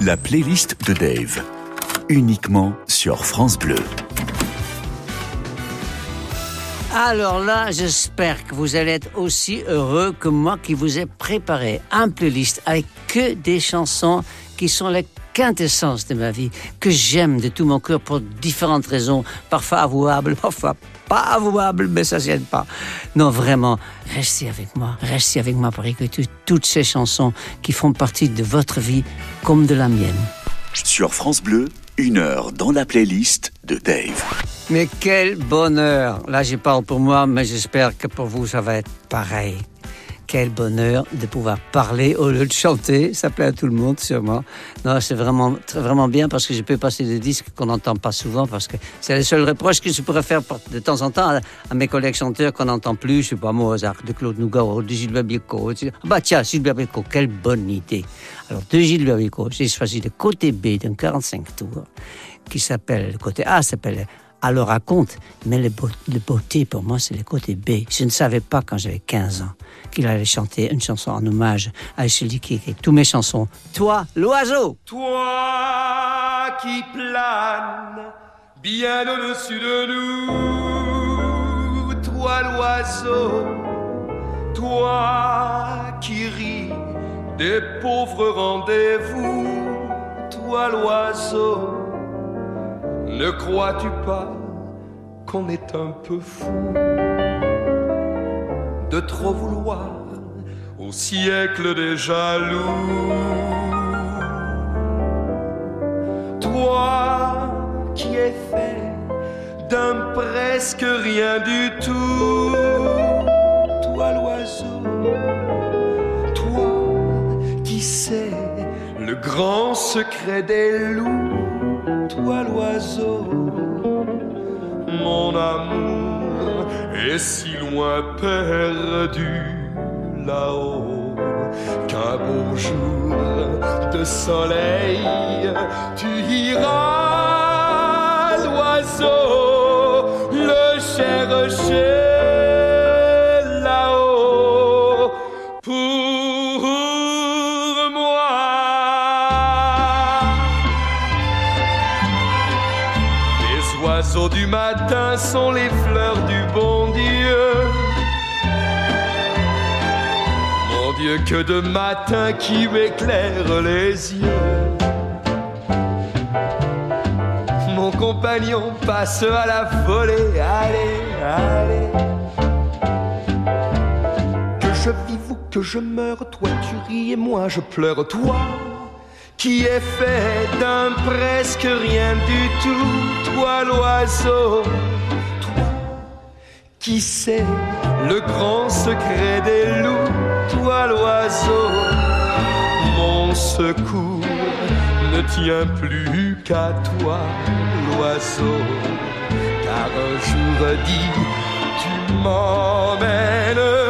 La playlist de Dave. Uniquement sur France Bleu. Alors là, j'espère que vous allez être aussi heureux que moi qui vous ai préparé un playlist avec que des chansons qui sont la quintessence de ma vie, que j'aime de tout mon cœur pour différentes raisons, parfois avouables, parfois pas avouables, mais ça gêne pas. Non, vraiment, restez avec moi, restez avec moi pour écouter toutes ces chansons qui font partie de votre vie comme de la mienne. Sur France Bleu, une heure dans la playlist de Dave. Mais quel bonheur Là, je parle pour moi, mais j'espère que pour vous, ça va être pareil. Quel bonheur de pouvoir parler au lieu de chanter. Ça plaît à tout le monde, sûrement. Non, c'est vraiment, vraiment bien parce que je peux passer des disques qu'on n'entend pas souvent parce que c'est le seul reproche que je pourrais faire de temps en temps à, mes collègues chanteurs qu'on n'entend plus. Je sais pas, Mozart, de Claude Nougaro, de Gilbert Bécaud. Bah tiens, Gilbert Bécaud, quelle bonne idée. Alors, de Gilbert Bécaud, j'ai choisi le côté B d'un 45 tours qui s'appelle, le côté A s'appelle alors raconte. Mais le, beauté, pour moi, c'est le côté B. Je ne savais pas quand j'avais 15 ans qu'il allait chanter une chanson en hommage à celui qui écrit toutes mes chansons. Toi, l'oiseau Toi qui plane bien au-dessus de nous. Toi, l'oiseau. Toi qui ris des pauvres rendez-vous. Toi, l'oiseau ne crois-tu pas qu'on est un peu fou de trop vouloir au siècle des jaloux? Toi qui es fait d'un presque rien du tout, toi l'oiseau, toi qui sais le grand secret des loups toi l'oiseau, mon amour est si loin perdu là-haut qu'un beau jour de soleil tu iras l'oiseau le chercher sont les fleurs du bon Dieu. Mon Dieu, que de matin qui m'éclaire les yeux. Mon compagnon passe à la volée, allez, allez. Que je vive ou que je meure, toi tu ris et moi je pleure, toi qui est fait d'un presque rien du tout, toi l'oiseau, qui sais le grand secret des loups, toi l'oiseau, mon secours ne tient plus qu'à toi l'oiseau, car un jour dit tu m'emmèneras.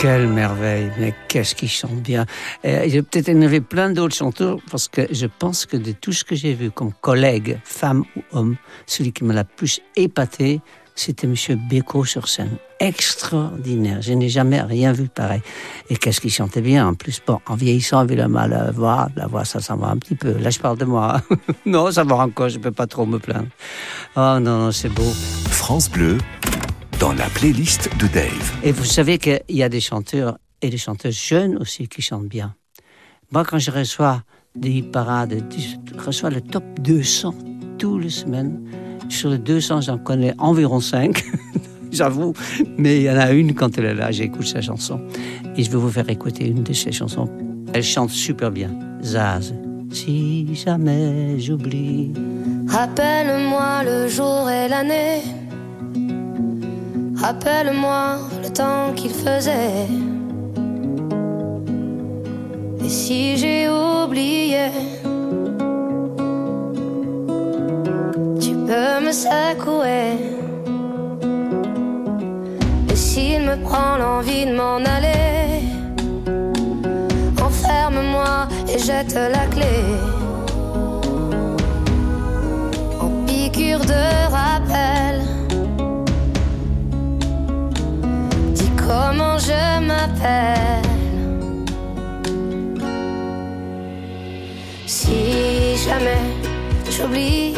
Quelle merveille, mais qu'est-ce qu'il chante bien. J'ai peut-être énervé plein d'autres chanteurs parce que je pense que de tout ce que j'ai vu comme collègue, femme ou homme, celui qui m'a la plus épaté, c'était Monsieur Beko sur scène. Extraordinaire. Je n'ai jamais rien vu pareil. Et qu'est-ce qu'il chantait bien en plus. Bon, en vieillissant, évidemment, la voix, la voix, ça s'en va un petit peu. Là, je parle de moi. non, ça va encore, je peux pas trop me plaindre. Oh non, non, c'est beau. France Bleu, dans la playlist de Dave. Et vous savez qu'il y a des chanteurs et des chanteuses jeunes aussi qui chantent bien. Moi, quand je reçois des parades, je reçois le top 200 toutes les semaines. Sur les 200, j'en connais environ 5, j'avoue. Mais il y en a une, quand elle est là, j'écoute sa chanson. Et je vais vous faire écouter une de ses chansons. Elle chante super bien. Zaz. Si jamais j'oublie. Rappelle-moi le jour et l'année Rappelle-moi le temps qu'il faisait. Et si j'ai oublié, tu peux me secouer. Et s'il me prend l'envie de m'en aller. Enferme-moi et jette la clé. En piqûre de rappel. Si jamais j'oublie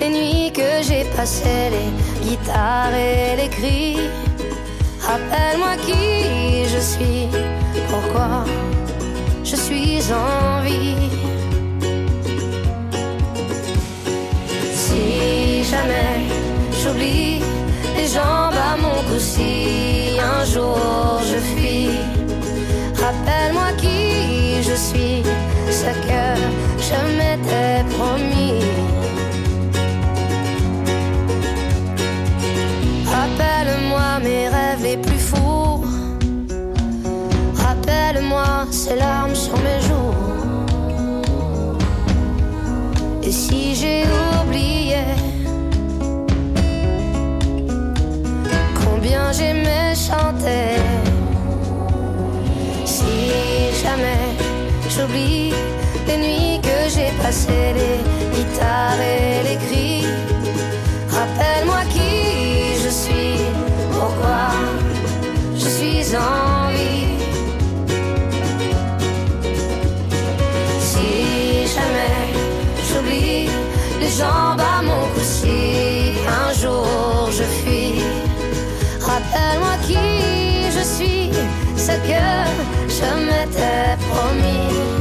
les nuits que j'ai passées, les guitares et les cris. Rappelle-moi qui je suis, pourquoi je suis en vie. Si jamais j'oublie jambes à mon cou, si un jour je fuis, rappelle-moi qui je suis, ce que je m'étais promis. Rappelle-moi mes rêves les plus fous. Rappelle-moi ces larmes sur mes joues. Et si j'ai oublié combien j'aimais chanter, si jamais j'oublie les nuits que j'ai passées, les guitares et les cris, rappelle-moi qui je suis, pourquoi je suis en vie. Si jamais j'oublie les jambes ce que je m'étais promis.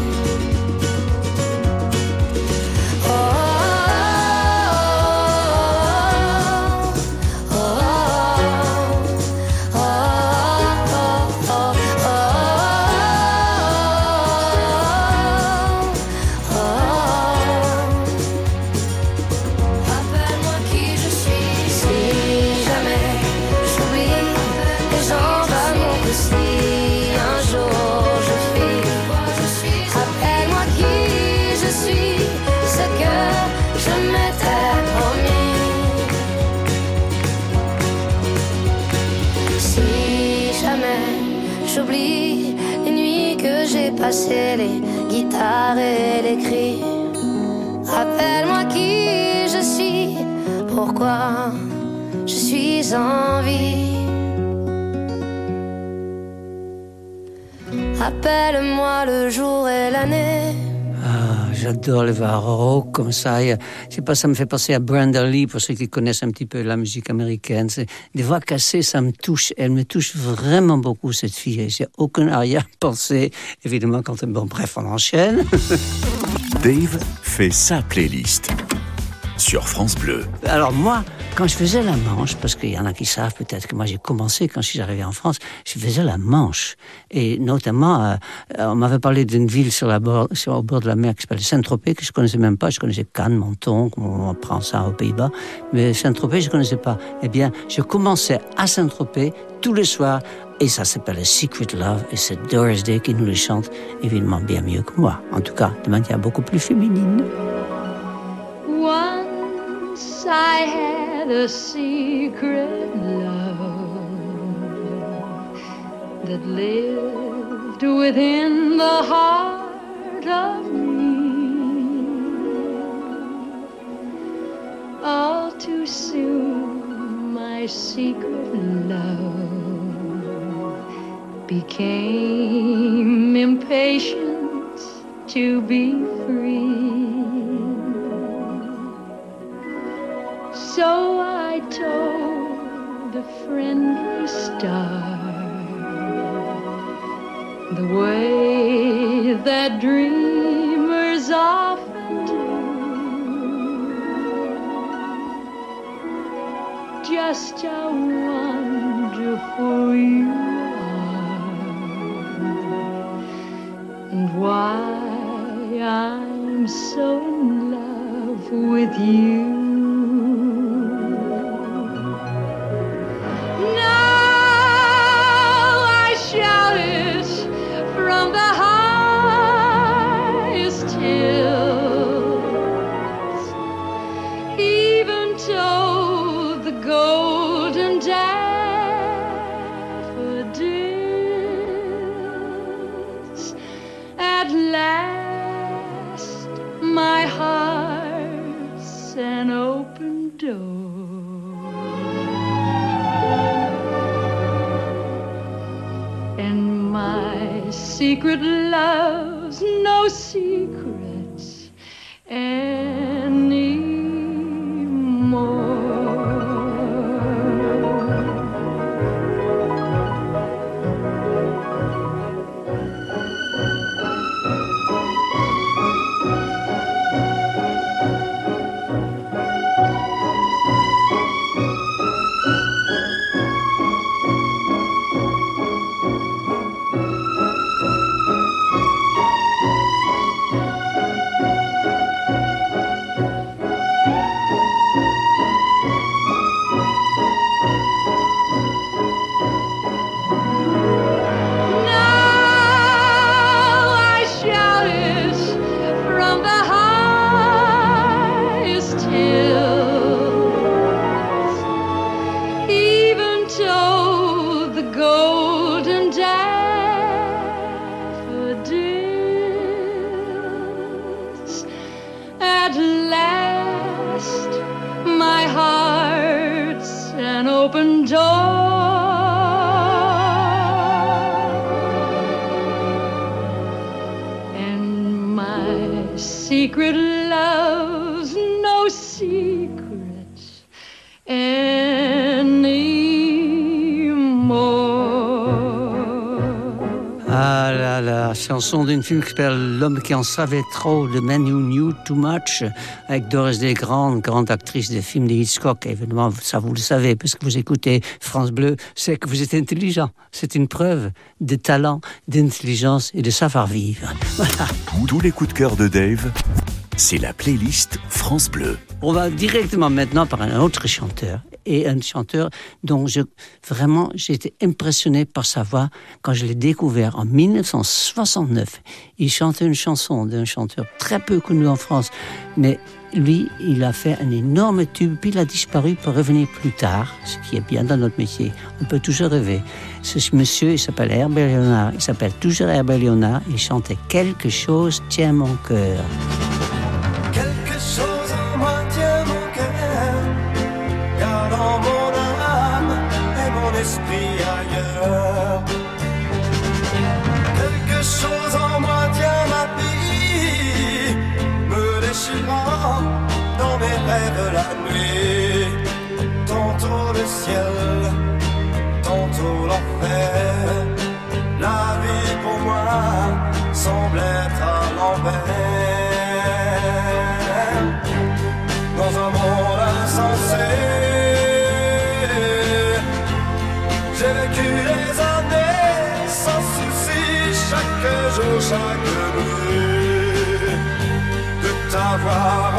Rappelle-moi le jour et l'année. Ah, j'adore les voix rock comme ça. Et, Je sais pas, ça me fait penser à Brenda Lee, pour ceux qui connaissent un petit peu la musique américaine. Des voix cassées, ça me touche. Elle me touche vraiment beaucoup, cette fille. Et J'ai aucun arrière-pensée. Évidemment, quand bon, bref, on enchaîne. Dave fait sa playlist sur France Bleu. Alors moi, quand je faisais la manche, parce qu'il y en a qui savent peut-être que moi j'ai commencé quand je suis arrivé en France, je faisais la manche. Et notamment, euh, on m'avait parlé d'une ville sur, la bord, sur au bord de la mer qui s'appelle Saint-Tropez, que je connaissais même pas. Je connaissais Cannes, Menton, comme on prend ça aux Pays-Bas. Mais Saint-Tropez, je connaissais pas. Eh bien, je commençais à Saint-Tropez tous les soirs. Et ça s'appelle Secret Love. Et c'est Doris Day qui nous les chante, évidemment bien mieux que moi. En tout cas, de manière beaucoup plus féminine. I had a secret love that lived within the heart of me. All too soon, my secret love became impatient to be free. So I told a friendly star the way that dreamers often do. Just how wonderful you are, and why I'm so in love with you. Secret loves no secrets secret loves no secrets là, chanson d'une film qui s'appelle L'homme qui en savait trop, The Man Who Knew Too Much, avec Doris Day, grande, grande actrice des films de Hitchcock. Évidemment, ça vous le savez, parce que vous écoutez France Bleu, c'est que vous êtes intelligent. C'est une preuve de talent, d'intelligence et de savoir-vivre. Voilà. Tous les coups de cœur de Dave, c'est la playlist France Bleu. On va directement maintenant par un autre chanteur et un chanteur dont je vraiment j'ai impressionné par sa voix quand je l'ai découvert en 1969. Il chantait une chanson d'un chanteur très peu connu en France, mais lui, il a fait un énorme tube, puis il a disparu pour revenir plus tard, ce qui est bien dans notre métier. On peut toujours rêver. Ce monsieur, il s'appelle Herbert Léonard, il s'appelle toujours Herbert Léonard, il chantait Quelque chose tient mon cœur. J'ai vécu des années sans souci, chaque jour, chaque nuit, de t'avoir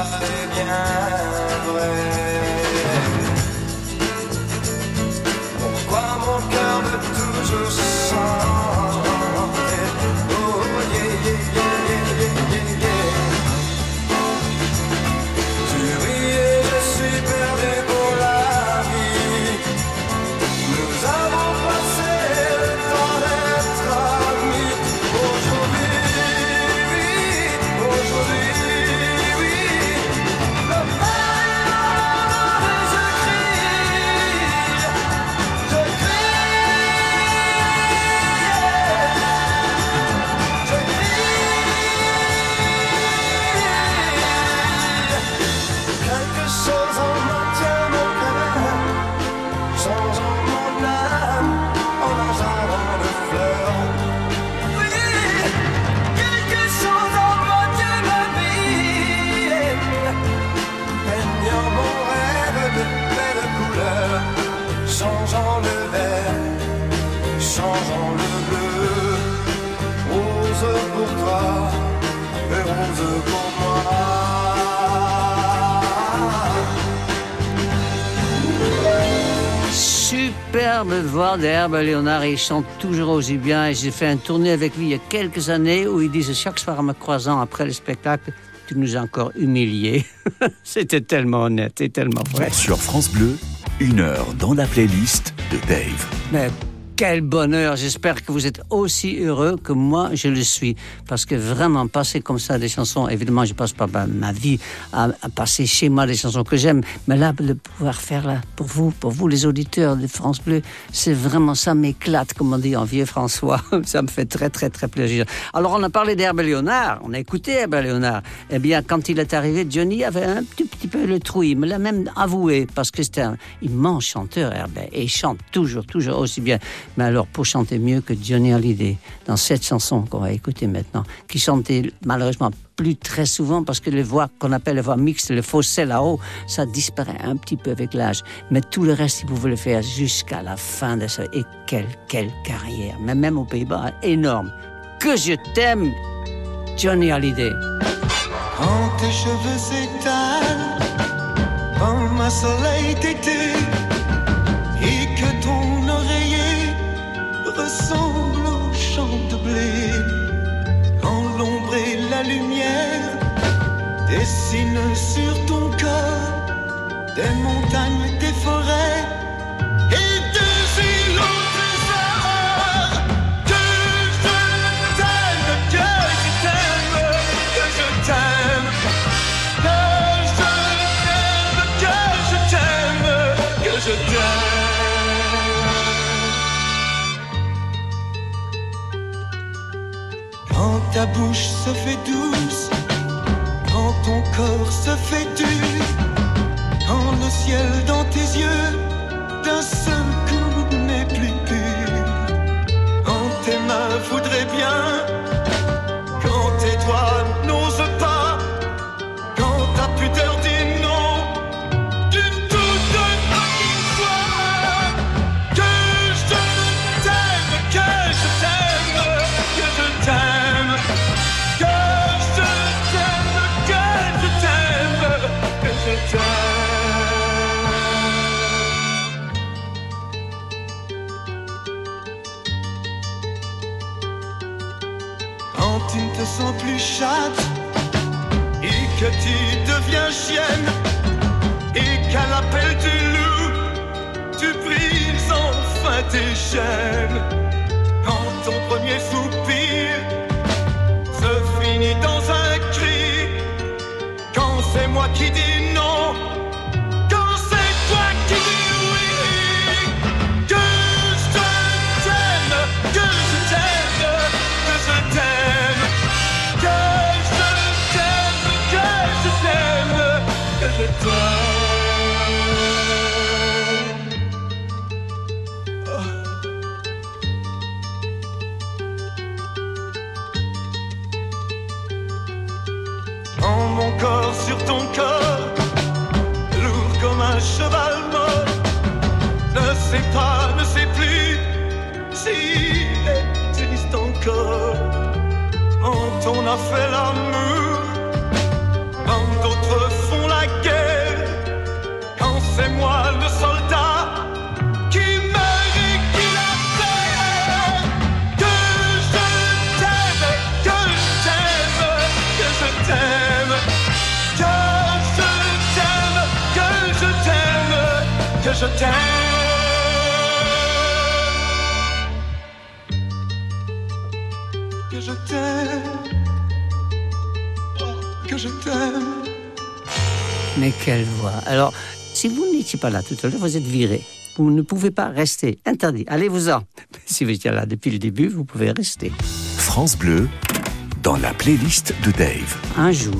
est bien vrai. Pourquoi mon cœur veut toujours chanter Léonard et il chante toujours aussi bien. Et j'ai fait un tournée avec lui il y a quelques années où il disait chaque soir en me croisant après le spectacle, tu nous as encore humiliés. C'était tellement honnête et tellement vrai. Sur France Bleu, une heure dans la playlist de Dave. Mais quel bonheur J'espère que vous êtes aussi heureux que moi je le suis. Parce que vraiment, passer comme ça des chansons, évidemment, je passe pas ma- vie à, à passer chez moi des chansons que j'aime. Mais là, de pouvoir faire là, pour vous, pour vous les auditeurs de France Bleu, c'est vraiment ça m'éclate, comme on dit en vieux François. ça me fait très, très, très plaisir. Alors, on a parlé d'Herbe Léonard, on a écouté Herbe Léonard. Eh bien, quand il est arrivé, Johnny avait un petit, petit peu le trou. Il me l'a même avoué, parce que c'était un immense chanteur, Herbe, et il chante toujours, toujours aussi bien. Mais alors, pour chanter mieux que Johnny Hallyday, dans cette chanson qu'on va écouter maintenant, qui chantait malheureusement plus très souvent parce que les voix qu'on appelle les voix mixtes, le fossé là-haut, ça disparaît un petit peu avec l'âge. Mais tout le reste, il pouvait le faire jusqu'à la fin de sa... Et quelle, quelle carrière. Mais même aux Pays-Bas, énorme. Que je t'aime, Johnny Hallyday. Quand tes cheveux s'étalent soleil ressemble au champ de blé, quand l'ombre et la lumière dessinent sur ton corps des montagnes, des forêts ta bouche se fait douce, quand ton corps se fait dur, quand le ciel dans tes yeux d'un seul coup n'est plus pur, quand tes mains voudraient bien, je t'aime. Que je t'aime, oh, que je t'aime. Mais quelle voix Alors, si vous n'étiez pas là tout à l'heure, vous êtes viré. Vous ne pouvez pas rester. Interdit. Allez-vous-en. Si vous étiez là depuis le début, vous pouvez rester. France Bleu, dans la playlist de Dave. Un jour,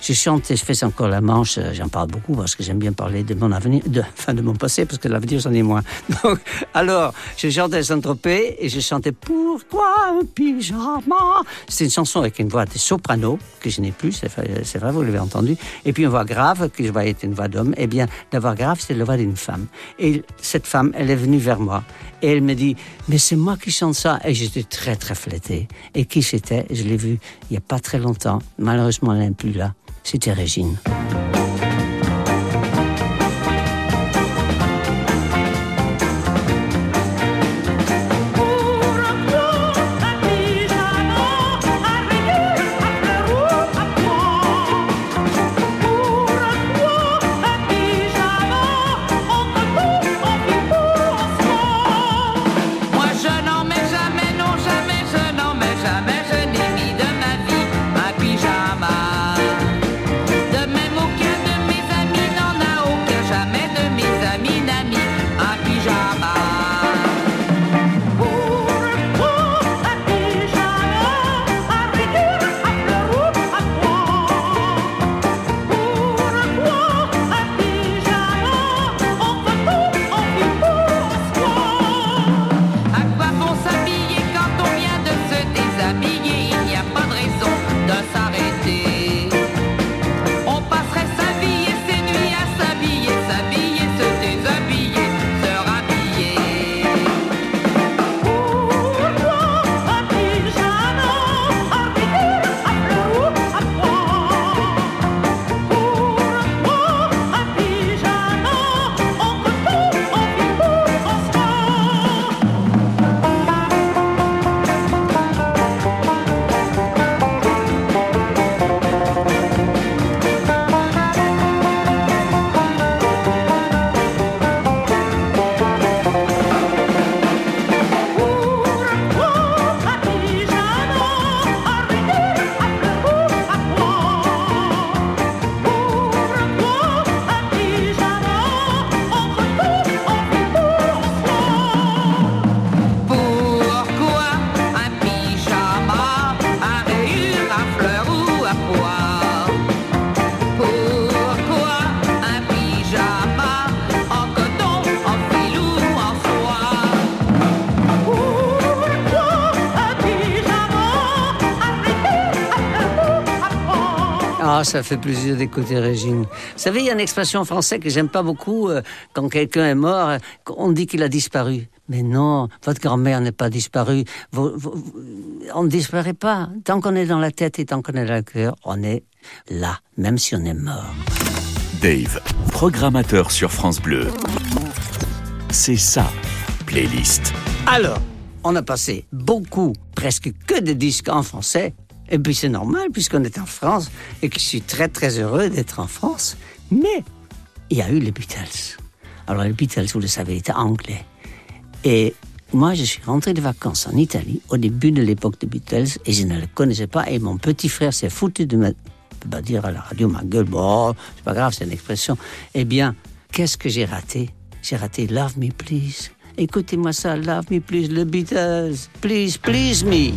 je chantais, je fais encore la manche, euh, j'en parle beaucoup parce que j'aime bien parler de mon avenir, de, enfin de mon passé, parce que l'avenir c'en est moins. Donc, alors, je chantais Saint-Tropez et je chantais Pourquoi un pyjama C'est une chanson avec une voix de soprano, que je n'ai plus, c'est vrai, vous l'avez entendu, et puis une voix grave, qui je voyais être une voix d'homme. Eh bien, la voix grave, c'est la voix d'une femme. Et cette femme, elle est venue vers moi et elle me dit Mais c'est moi qui chante ça. Et j'étais très, très flatté. Et qui c'était Je l'ai vu il n'y a pas très longtemps. Malheureusement, elle n'est plus là. C'était Régine. Ah, ça fait plaisir d'écouter Régine. Vous savez, il y a une expression française que j'aime pas beaucoup. euh, quand quelqu'un est mort, euh, on dit qu'il a disparu. Mais non, votre grand-mère n'est pas disparue. Vous- vous- vous- on ne disparaît pas. Tant qu'on est dans la tête et tant qu'on est dans le cœur, on est là, même si on est mort. Dave, programmateur sur France Bleu. C'est ça, playlist. Alors, on a passé beaucoup, presque que des disques en français. Et puis c'est normal puisqu'on est en France et que je suis très très heureux d'être en France. Mais il y a eu les Beatles. Alors les Beatles, vous le savez, étaient anglais. Et moi, je suis rentré de vacances en Italie au début de l'époque des Beatles et je ne le connaissais pas. Et mon petit frère s'est foutu de pas dire à la radio ma gueule, bon, c'est pas grave, c'est une expression. Eh bien, qu'est-ce que j'ai raté? J'ai raté Love Me Please. Écoutez-moi ça, Love Me Please, le Beatles. Please, please me.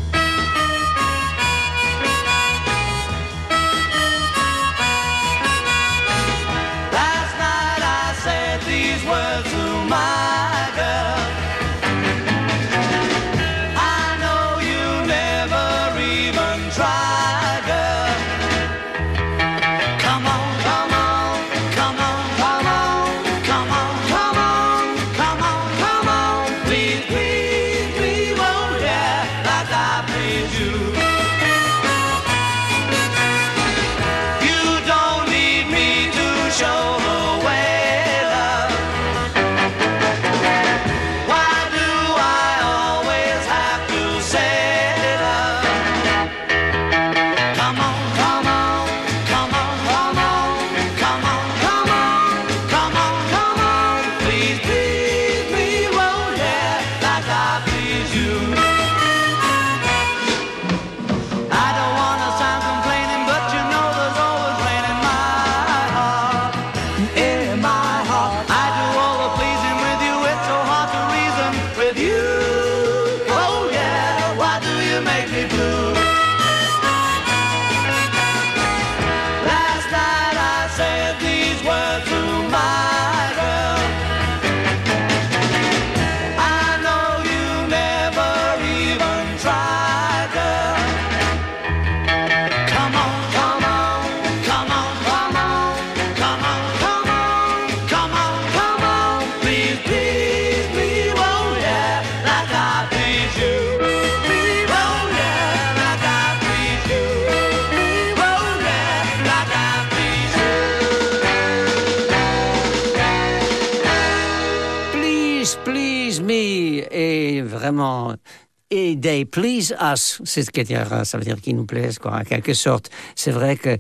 They please us. C'est ce que dire, ça veut dire qu'ils nous plaisent, quoi, en quelque sorte. C'est vrai que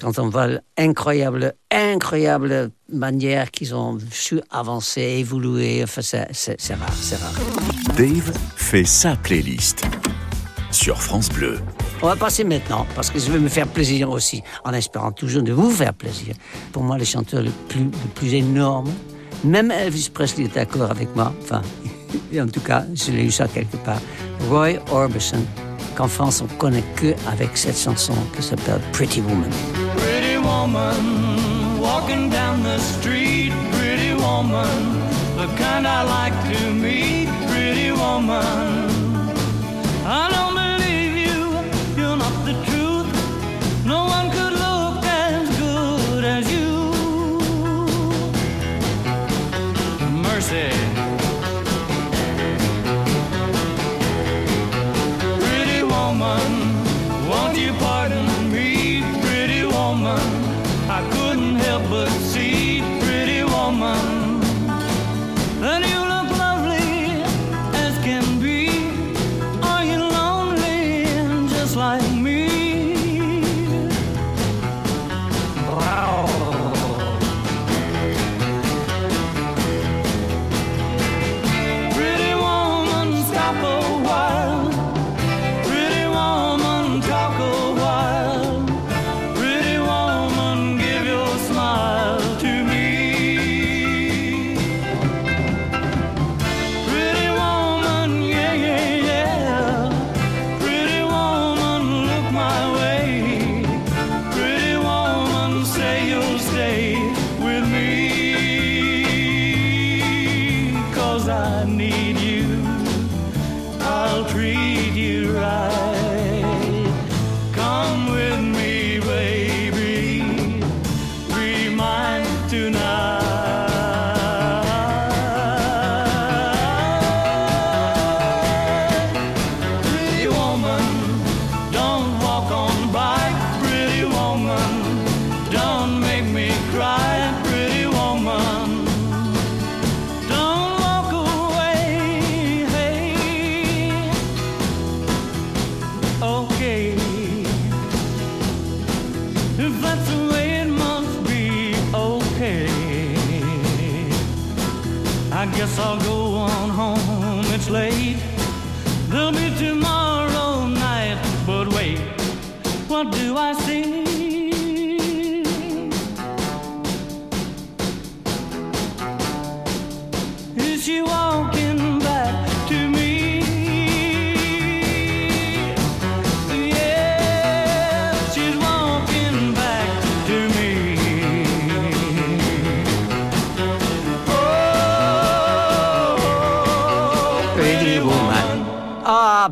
quand on voit l'incroyable, incroyable manière qu'ils ont su avancer, évoluer, enfin, c'est rare, c'est rare. Dave fait sa playlist sur France Bleu. On va passer maintenant, parce que je veux me faire plaisir aussi, en espérant toujours de vous faire plaisir. Pour moi, le chanteur le plus, le plus énorme, même Elvis Presley est d'accord avec moi, enfin, en tout cas, je l'ai eu ça quelque part, Roy Orbison, qu'en France, on connaît que avec cette chanson qui s'appelle Pretty Woman. Pretty woman, walking down the street, pretty woman, the kind I like to meet, pretty woman. I don't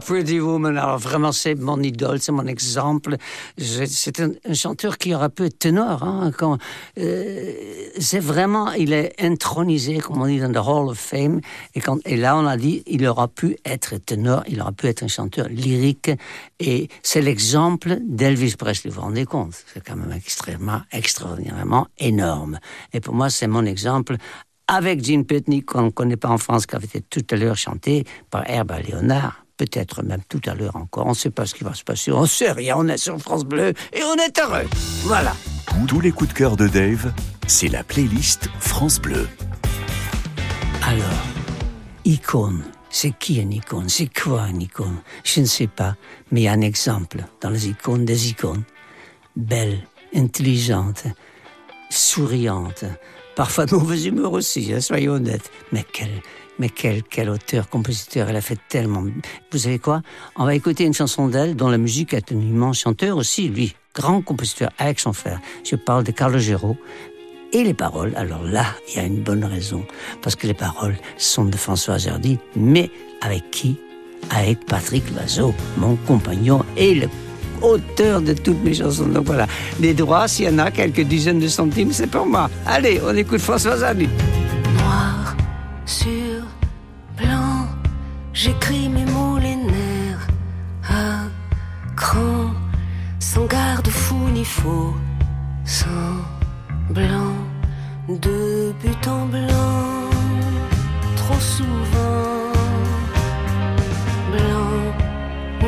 Pretty Woman. Alors vraiment, c'est mon idole, c'est mon exemple. C'est un, chanteur qui pu être ténor. Hein, euh, c'est vraiment, il est intronisé, comme on dit, dans le Hall of Fame. Et, là, on a dit, il aura pu être ténor, il aura pu être un chanteur lyrique. Et c'est l'exemple d'Elvis Presley. Vous vous rendez compte? C'est quand même extrêmement, extraordinairement énorme. Et pour moi, c'est mon exemple avec Gene Pitney, qu'on ne connaît pas en France, qui avait été tout à l'heure chanté par Herbert Léonard. Peut-être même tout à l'heure encore. On ne sait pas ce qui va se passer. On ne sait rien. On est sur France Bleu et on est heureux. Voilà. Tous les coups de cœur de Dave, c'est la playlist France Bleu. Alors, icône. C'est qui une icône? C'est quoi une icône? Je ne sais pas. Mais il y a un exemple dans les icônes des icônes. Belle, intelligente, souriante, parfois de mauvaise humeur aussi, hein, soyons honnêtes. Mais quel, mais quel, auteur, compositeur, elle a fait tellement. Vous savez quoi? On va écouter une chanson d'elle dont la musique est un immense chanteur aussi, lui, grand compositeur avec son frère. Je parle de Carlo Gero. Et les paroles, alors là, il y a une bonne raison, parce que les paroles sont de François Hardy, mais avec qui? Avec Patrick Loiseau, mon compagnon et le auteur de toutes mes chansons. Donc voilà, les droits, s'il y en a quelques dizaines de centimes, c'est pour moi. Allez, on écoute François Hardy. noir sur. J'écris mes mots, les nerfs à cran, sans garde-fou ni faux, sans blanc, de but en blanc, trop souvent, blanc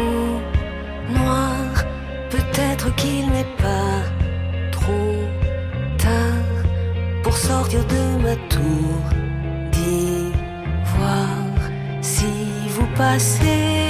ou noir. Peut-être qu'il n'est pas trop tard pour sortir de ma tour vous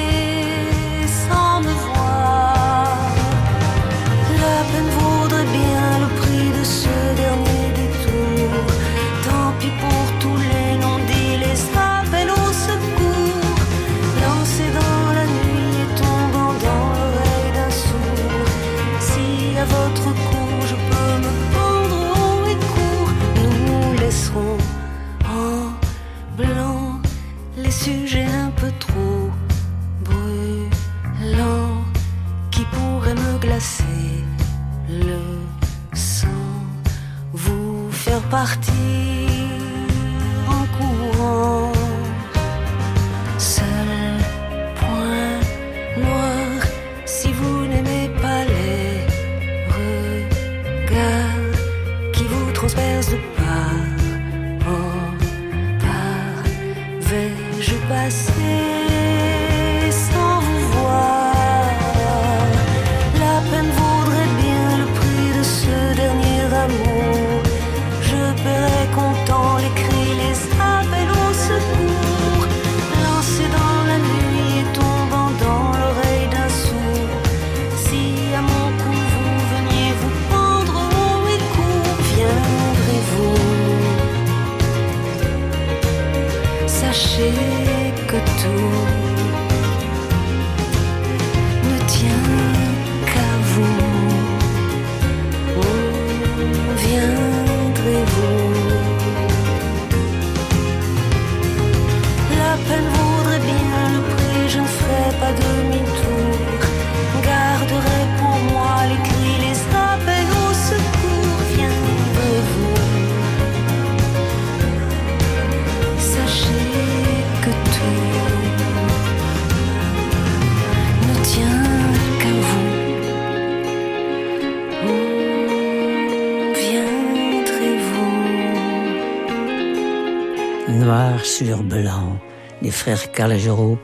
sur blanc. Les frères Calogero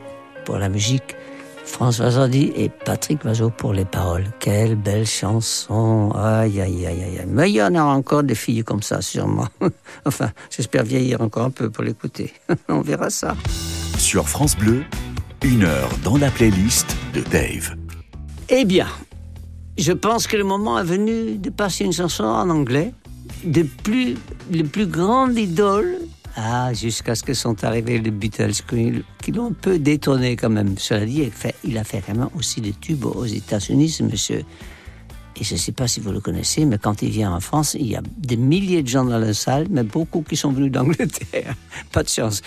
pour la musique, François Hardy et Patrick Vazot pour les paroles. Quelle belle chanson. Aïe, aïe, aïe, aïe. Mais il y en a encore des filles comme ça, sûrement. enfin, j'espère vieillir encore un peu pour l'écouter. On verra ça. Sur France Bleu, une heure dans la playlist de Dave. Eh bien, je pense que le moment est venu de passer une chanson en anglais de plus, le plus grand idole. Ah, jusqu'à ce que sont arrivés les Beatles, qui, l'ont un peu détonné quand même. Cela dit, il a fait vraiment aussi des tubes aux États-Unis, ce monsieur. Et je ne sais pas si vous le connaissez, mais quand il vient en France, il y a des milliers de gens dans la salle, mais beaucoup qui sont venus d'Angleterre. Pas de chance.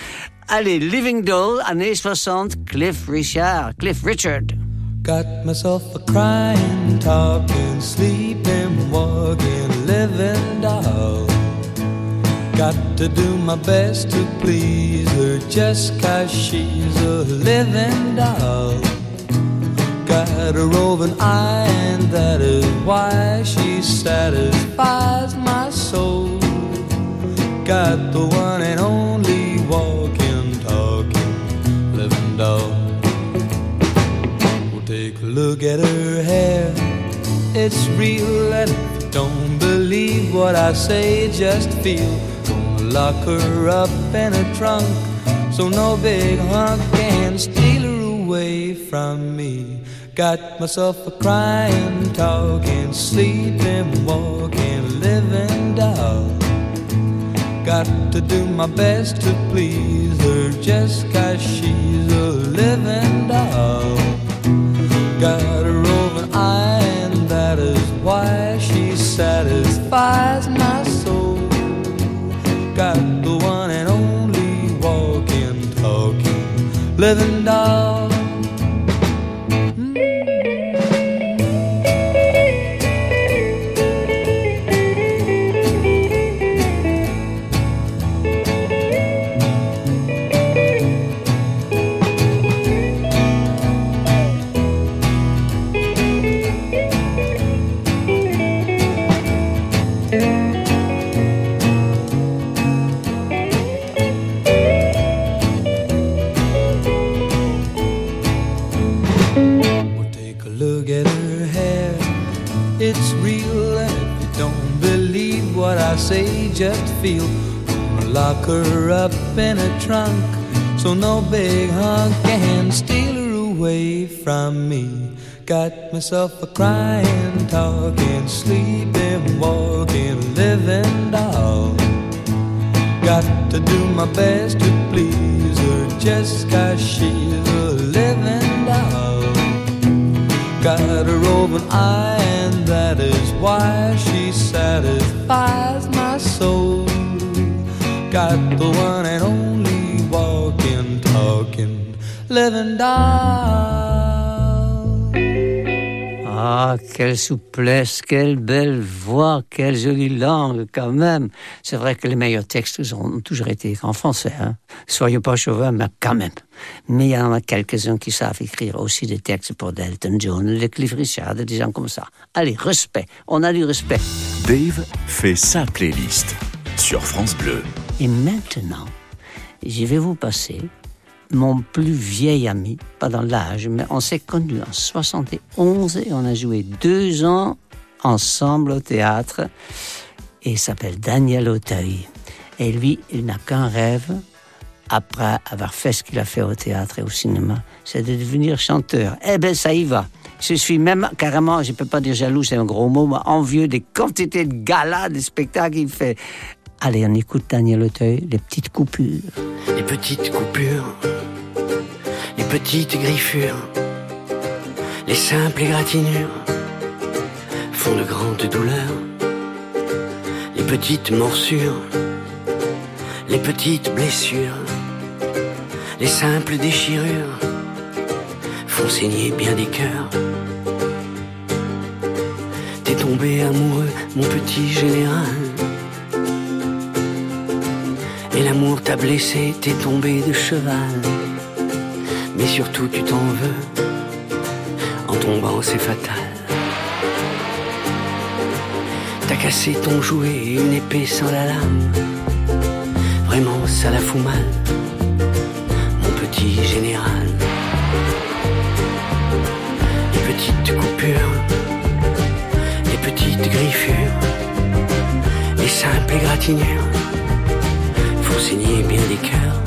Allez, Living Doll, années 60, Cliff Richard. Cliff Richard. Got myself a crying, talking, sleeping, walking, living doll. Got to do my best to please her just 'cause she's a living doll. Got a roving eye, and that is why she satisfies my soul. Got the one and only walking, talking, living doll. Well, take a look at her hair. It's real, and if you don't believe what I say, just feel. Lock her up in a trunk, so no big hunk can steal her away from me. Got myself a crying, talking, sleeping, walking, living doll. Got to do my best to please her just 'cause she's a living doll. Got a roving eye, and that is why she satisfies my. Got the one and only walking, talking, living doll. I say, just feel. Lock her up in a trunk, so no big hunk can steal her away from me. Got myself a crying, talking, sleeping, walking, living doll. Got to do my best to please her just 'cause she's a living. Got a roving eye, and that is why she satisfies my soul. Got the one and only walking, talking, living doll. Ah, quelle souplesse, quelle belle voix, quelle jolie langue quand même. C'est vrai que les meilleurs textes ont toujours été en français. Hein. Soyons pas chauvins, mais quand même. Mais il y en a quelques-uns qui savent écrire aussi des textes pour Delton John, les Cliff Richard, des gens comme ça. Allez, respect. On a du respect. Dave fait sa playlist sur France Bleu. Et maintenant, je vais vous passer mon plus vieil ami, pas dans l'âge, mais on s'est connus en 71 et on a joué deux ans ensemble au théâtre. Et il s'appelle Daniel Auteuil. Et lui, il n'a qu'un rêve, après avoir fait ce qu'il a fait au théâtre et au cinéma, c'est de devenir chanteur. Eh bien, ça y va. Je suis même carrément, je peux pas dire jaloux, c'est un gros mot, mais envieux des quantités de galas, de spectacles qu'il fait. Allez, on écoute Daniel Auteuil, les petites coupures. les petites coupures, petites griffures, les simples égratignures font de grandes douleurs. Les petites morsures, les petites blessures, les simples déchirures font saigner bien des cœurs. T'es tombé amoureux, mon petit général. Et l'amour t'a blessé, t'es tombé de cheval. Mais surtout tu t'en veux, en tombant c'est fatal. T'as cassé ton jouet, une épée sans la lame. Vraiment ça la fout mal, mon petit général. Les petites coupures, les petites griffures, les simples égratignures font saigner bien des cœurs.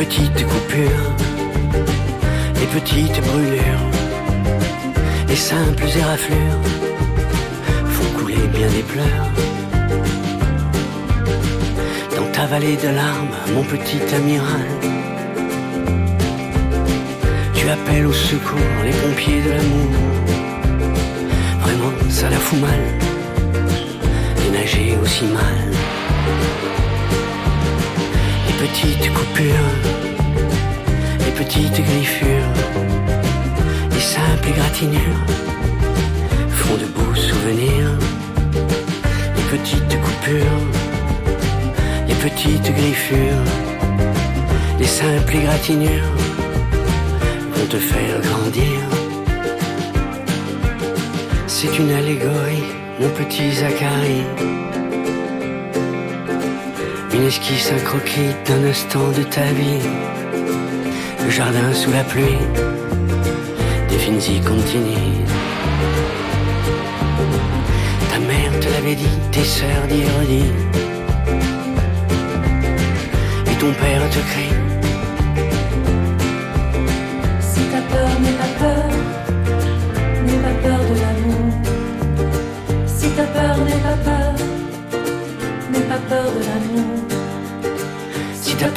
Petites coupures, les petites brûlures, les simples éraflures font couler bien des pleurs. Dans ta vallée de larmes, mon petit amiral, tu appelles au secours les pompiers de l'amour. Vraiment, ça la fout mal, de nager aussi mal. Les petites coupures, les petites griffures, les simples égratignures font de beaux souvenirs. Les petites coupures, les petites griffures, les simples égratignures vont te faire grandir. C'est une allégorie, mon petit Zacharie. Une esquisse, un croquis d'un instant de ta vie. Le jardin sous la pluie, des fines continue. Ta mère te l'avait dit, tes sœurs d'y. Et ton père te crie.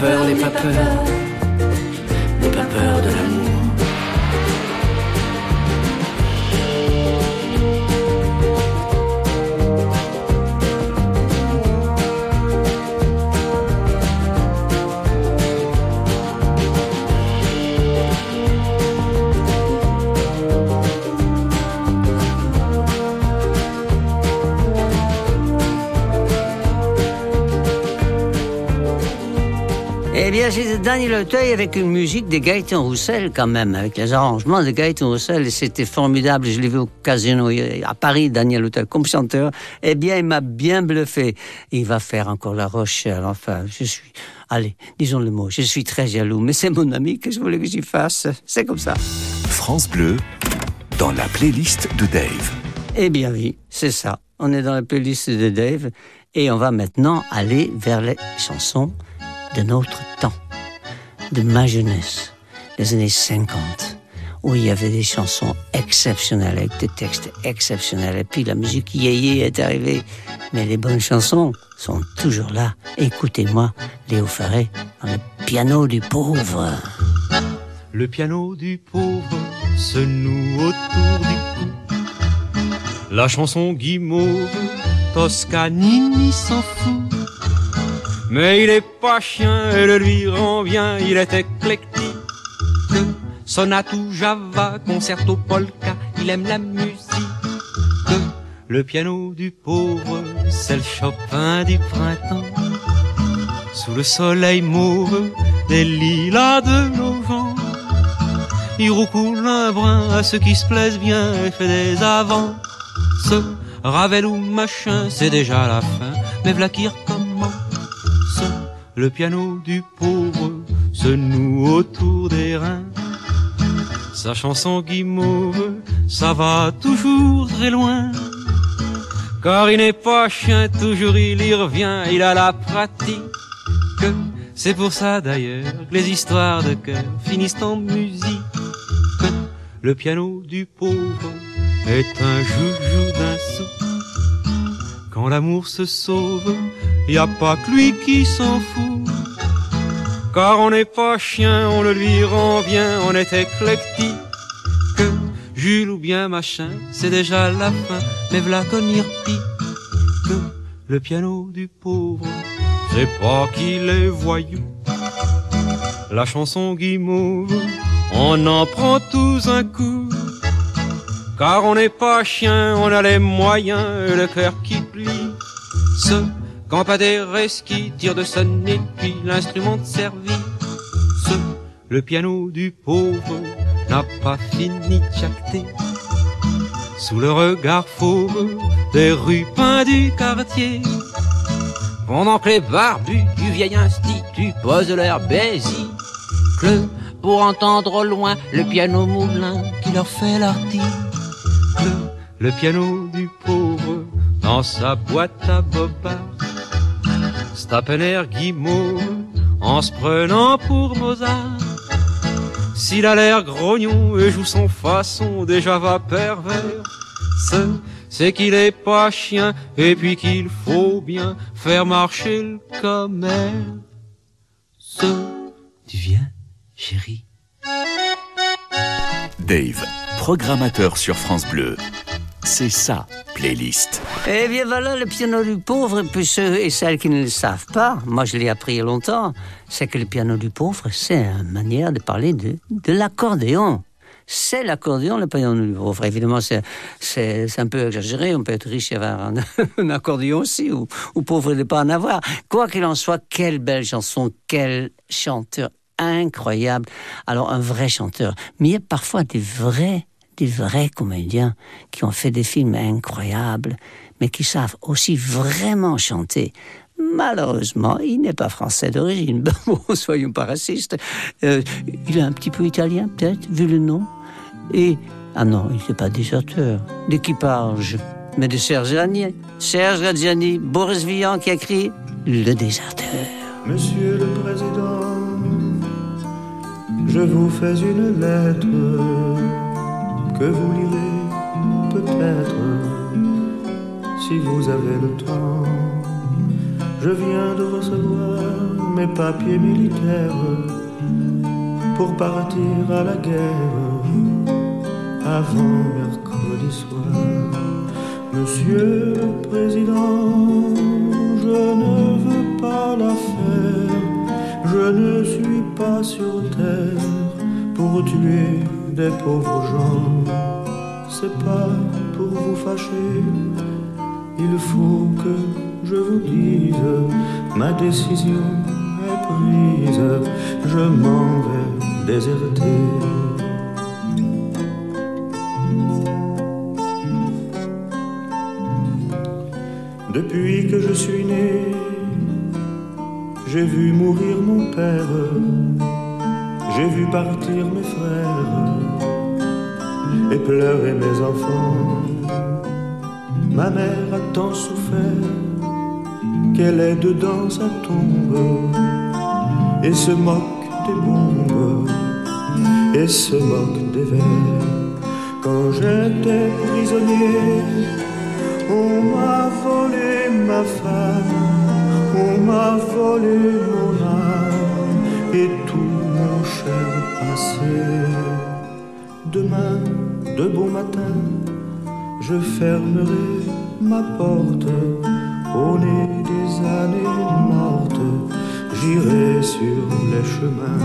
Peur n'est pas peur, C'était Daniel Auteuil avec une musique de Gaëtan Roussel quand même, avec les arrangements de Gaëtan Roussel. Et c'était formidable. Je l'ai vu au casino à Paris, Daniel Auteuil, comme chanteur. Eh bien, il m'a bien bluffé. Il va faire encore La Rochelle. Enfin, je suis... Allez, disons le mot. Je suis très jaloux, mais c'est mon ami que je voulais que j'y fasse. C'est comme ça. France Bleu, dans la playlist de Dave. Eh bien oui, c'est ça. On est dans la playlist de Dave et on va maintenant aller vers les chansons de notre temps, de ma jeunesse, des années 50, où il y avait des chansons exceptionnelles, avec des textes exceptionnels. Et puis la musique yéyé est arrivée. Mais les bonnes chansons sont toujours là. Écoutez-moi, Léo Ferré, le piano du pauvre. Le piano du pauvre se noue autour du cou. La chanson guimauve, Toscanini s'en fout. Mais il est pas chien et le lui rend bien, il est éclectique. Sonate Java, concerto polka, il aime la musique. Le piano du pauvre, c'est le Chopin du printemps. Sous le soleil mauve des lilas de novembre. Il roucoule un brin à ceux qui se plaisent bien et fait des avances. Ravel ou machin, c'est déjà la fin, mais v'là. Le piano du pauvre se noue autour des reins. Sa chanson guimauve, ça va toujours très loin. Car il n'est pas chien, toujours il y revient, il a la pratique. C'est pour ça d'ailleurs que les histoires de cœur finissent en musique. Le piano du pauvre est un joujou d'un sou. L'amour se sauve, y a pas que lui qui s'en fout. Car on n'est pas chien, on le lui rend bien, on est éclectique. Que Jules ou bien machin, c'est déjà la fin, mais v'là qu'on y repique. Que le piano du pauvre, c'est pas qu'il est voyou. La chanson guimauve, on en prend tous un coup. Car on n'est pas chien, on a les moyens le cœur qui. Ce campadaires qui tire de son étui l'instrument de service. Ce, le piano du pauvre n'a pas fini de jacter. Sous le regard fauve des rues peintes du quartier. pendant que les barbus du vieil institut posent leur bézique pour entendre au loin le piano moulin qui leur fait l'article. Le piano du pauvre dans sa boîte à boba air guimauve en se prenant pour Mozart. S'il a l'air grognon et joue son façon déjà va pervers, ce c'est qu'il est pas chien et puis qu'il faut bien faire marcher le commerce. Tu viens, chérie Dave, programmateur sur France Bleu. C'est ça, playlist. Eh bien voilà le piano du pauvre, et puis ceux et celles qui ne le savent pas, moi je l'ai appris il y a longtemps, c'est que le piano du pauvre, c'est une manière de parler de, de l'accordéon. C'est l'accordéon, le piano du pauvre. Évidemment, c'est, un peu exagéré. On peut être riche et avoir un, un accordéon aussi, ou, ou pauvre et ne pas en avoir. Quoi qu'il en soit, quelle belle chanson, quel chanteur incroyable. Alors, un vrai chanteur. Mais il y a parfois des vrais, des vrais comédiens qui ont fait des films incroyables, mais qui savent aussi vraiment chanter. Malheureusement, il n'est pas français d'origine. Bon, soyons pas racistes. Euh, il est un petit peu italien, peut-être, vu le nom. Et, ah non, il n'est pas déserteur d'équipage, mais de Serge Ragni. Serge Reggiani, Boris Vian qui a écrit Le déserteur. Monsieur le Président, je vous fais une lettre que vous lirez peut-être si vous avez le temps. Je viens de recevoir mes papiers militaires pour partir à la guerre avant mercredi soir. Monsieur le Président, je ne veux pas la faire. Je ne suis pas sur terre pour tuer des pauvres gens. C'est pas pour vous fâcher. Il faut que je vous dise, ma décision est prise. Je m'en vais déserter. Depuis que je suis né, j'ai vu mourir mon père, j'ai vu partir mes frères et pleurer mes enfants. Ma mère a tant souffert qu'elle est dedans sa tombe et se moque des bombes et se moque des vers. Quand j'étais prisonnier, on m'a volé ma femme, on m'a volé mon âme et tout mon cher passé. Demain, de bon matin, je fermerai ma porte au nez des années mortes. J'irai sur les chemins.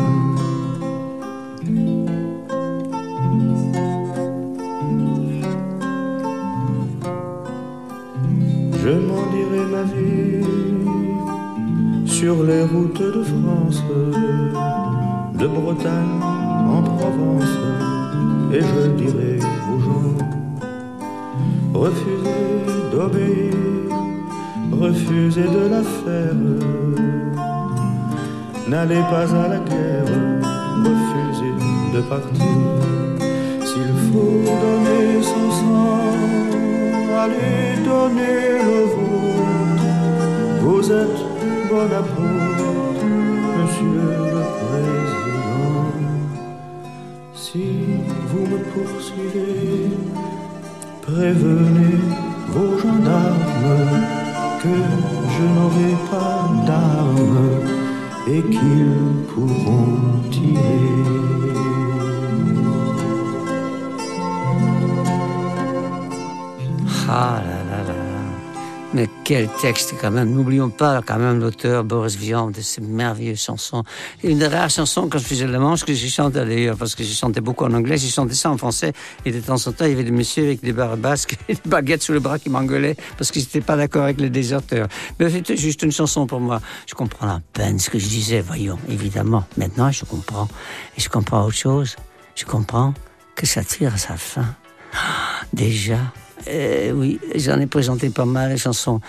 Je m'en dirai ma vie sur les routes de France, de Bretagne en Provence, et je dirai refusez d'obéir, refusez de la faire, n'allez pas à la guerre, refusez de partir. S'il faut donner son sang, allez donner le vôtre. Vous êtes Bonaparte, monsieur le président. Si vous me poursuivez, prévenez vos gendarmes que je n'aurai pas d'armes et qu'ils pourront tirer. Ah. Mais quel texte quand même. N'oublions pas quand même l'auteur Boris Vian de ces merveilleuses chansons. Une des rares chansons quand je faisais le manche que j'ai chanté d'ailleurs, parce que j'ai chanté beaucoup en anglais, j'ai chanté ça en français. Et de temps en temps, il y avait des messieurs avec des barres basques et des baguettes sous le bras qui m'engueulaient parce qu'ils n'étaient pas d'accord avec les déserteurs. Mais c'était juste une chanson pour moi. Je comprends à peine ce que je disais, voyons, évidemment. Maintenant, je comprends. Et je comprends autre chose. Je comprends que ça tire à sa fin. Déjà, Euh, oui, j'en ai présenté pas mal, les chansons.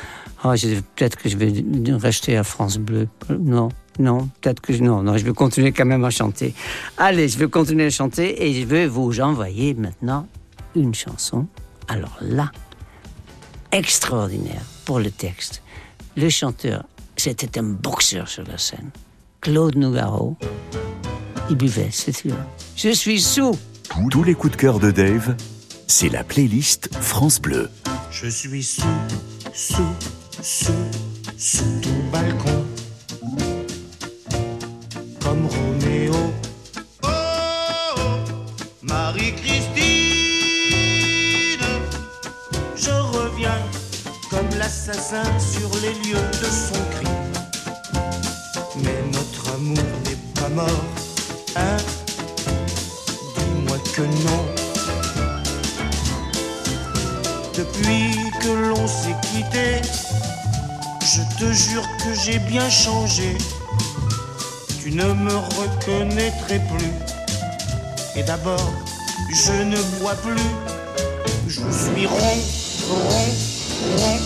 Je- peut-être que je vais rester à France Bleu. Non, non, peut-être que je... Non, non, je vais continuer quand même à chanter. Allez, je vais continuer à chanter et je vais vous envoyer maintenant une chanson. Alors là, extraordinaire pour le texte. Le chanteur, c'était un boxeur sur la scène. Claude Nougaro. Il buvait, c'est sûr. Je suis sous. Tous les coups de cœur de Dave, c'est la playlist France Bleu. Je suis sous, sous, sous, sous ton balcon. Comme Roméo. Oh, oh, Marie-Christine. Je reviens comme l'assassin sur les lieux de son crime. Mais notre amour n'est pas mort, hein? Dis-moi que non. Depuis que l'on s'est quitté, je te jure que j'ai bien changé. Tu ne me reconnaîtrais plus. Et d'abord, je ne bois plus. Je suis rond, rond, rond,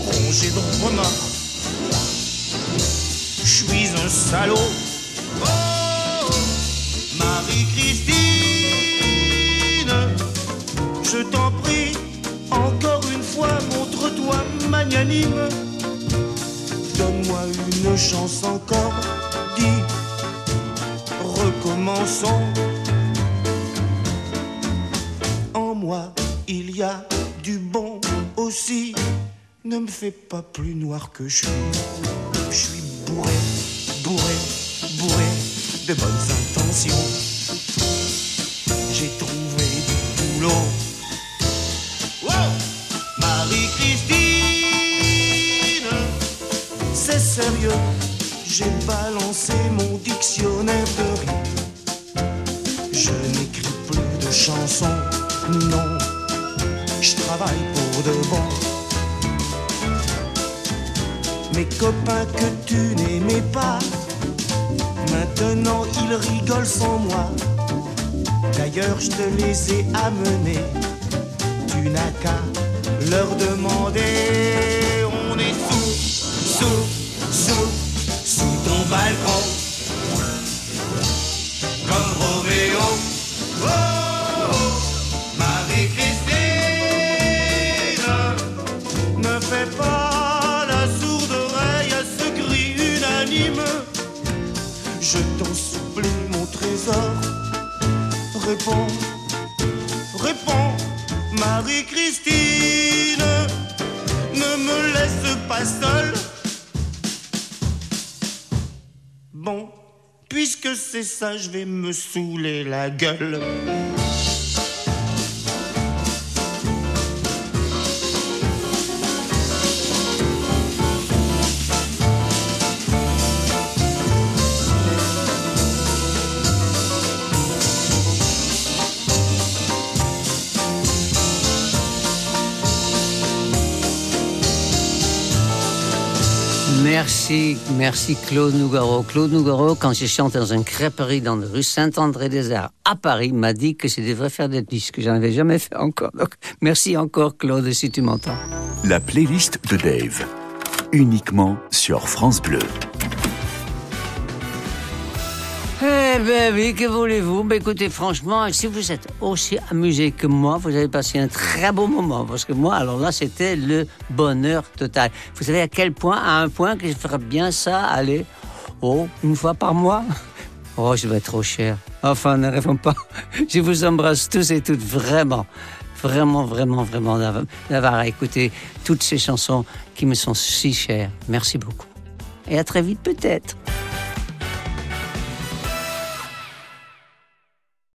rongé de remords. Je suis un salaud. Donne-moi une chance encore, dis, recommençons. En moi, il y a du bon aussi. Ne me fais pas plus noir que je suis. Je suis bourré, bourré, bourré de bonnes intentions. J'ai trouvé du boulot. J'ai balancé mon dictionnaire de rime. Je n'écris plus de chansons, non. Je travaille pour de bon. Mes copains que tu n'aimais pas, maintenant ils rigolent sans moi. D'ailleurs, je te les ai amenés. Tu n'as qu'à leur demander. Balcon. Comme Roméo. Oh, Marie-Christine. Ne fais pas la sourde oreille à ce cri unanime. Je t'en supplie, mon trésor. Réponds, réponds, Marie-Christine. Ne me laisse pas seule. Puisque c'est ça, je vais me saouler la gueule. Merci, merci Claude Nougaro. Claude Nougaro, quand je chante dans une crêperie dans la rue Saint-André-des-Arts à Paris, m'a dit que je devrais faire des disques. J'en avais jamais fait encore. Merci encore Claude si tu m'entends. La playlist de Dave, uniquement sur France Bleu. Eh ben oui, que voulez-vous? Ben écoutez, franchement, si vous êtes aussi amusé que moi, vous avez passé un très beau moment. Parce que moi, alors là, c'était le bonheur total. Vous savez à quel point, à un point que je ferais bien ça, aller, oh, une fois par mois? Oh, je vais être trop cher. Enfin, ne rêvons pas. Je vous embrasse tous et toutes, vraiment. Vraiment, vraiment, vraiment d'avoir- d'avoir écouté toutes ces chansons qui me sont si chères. Merci beaucoup. Et à très vite peut-être.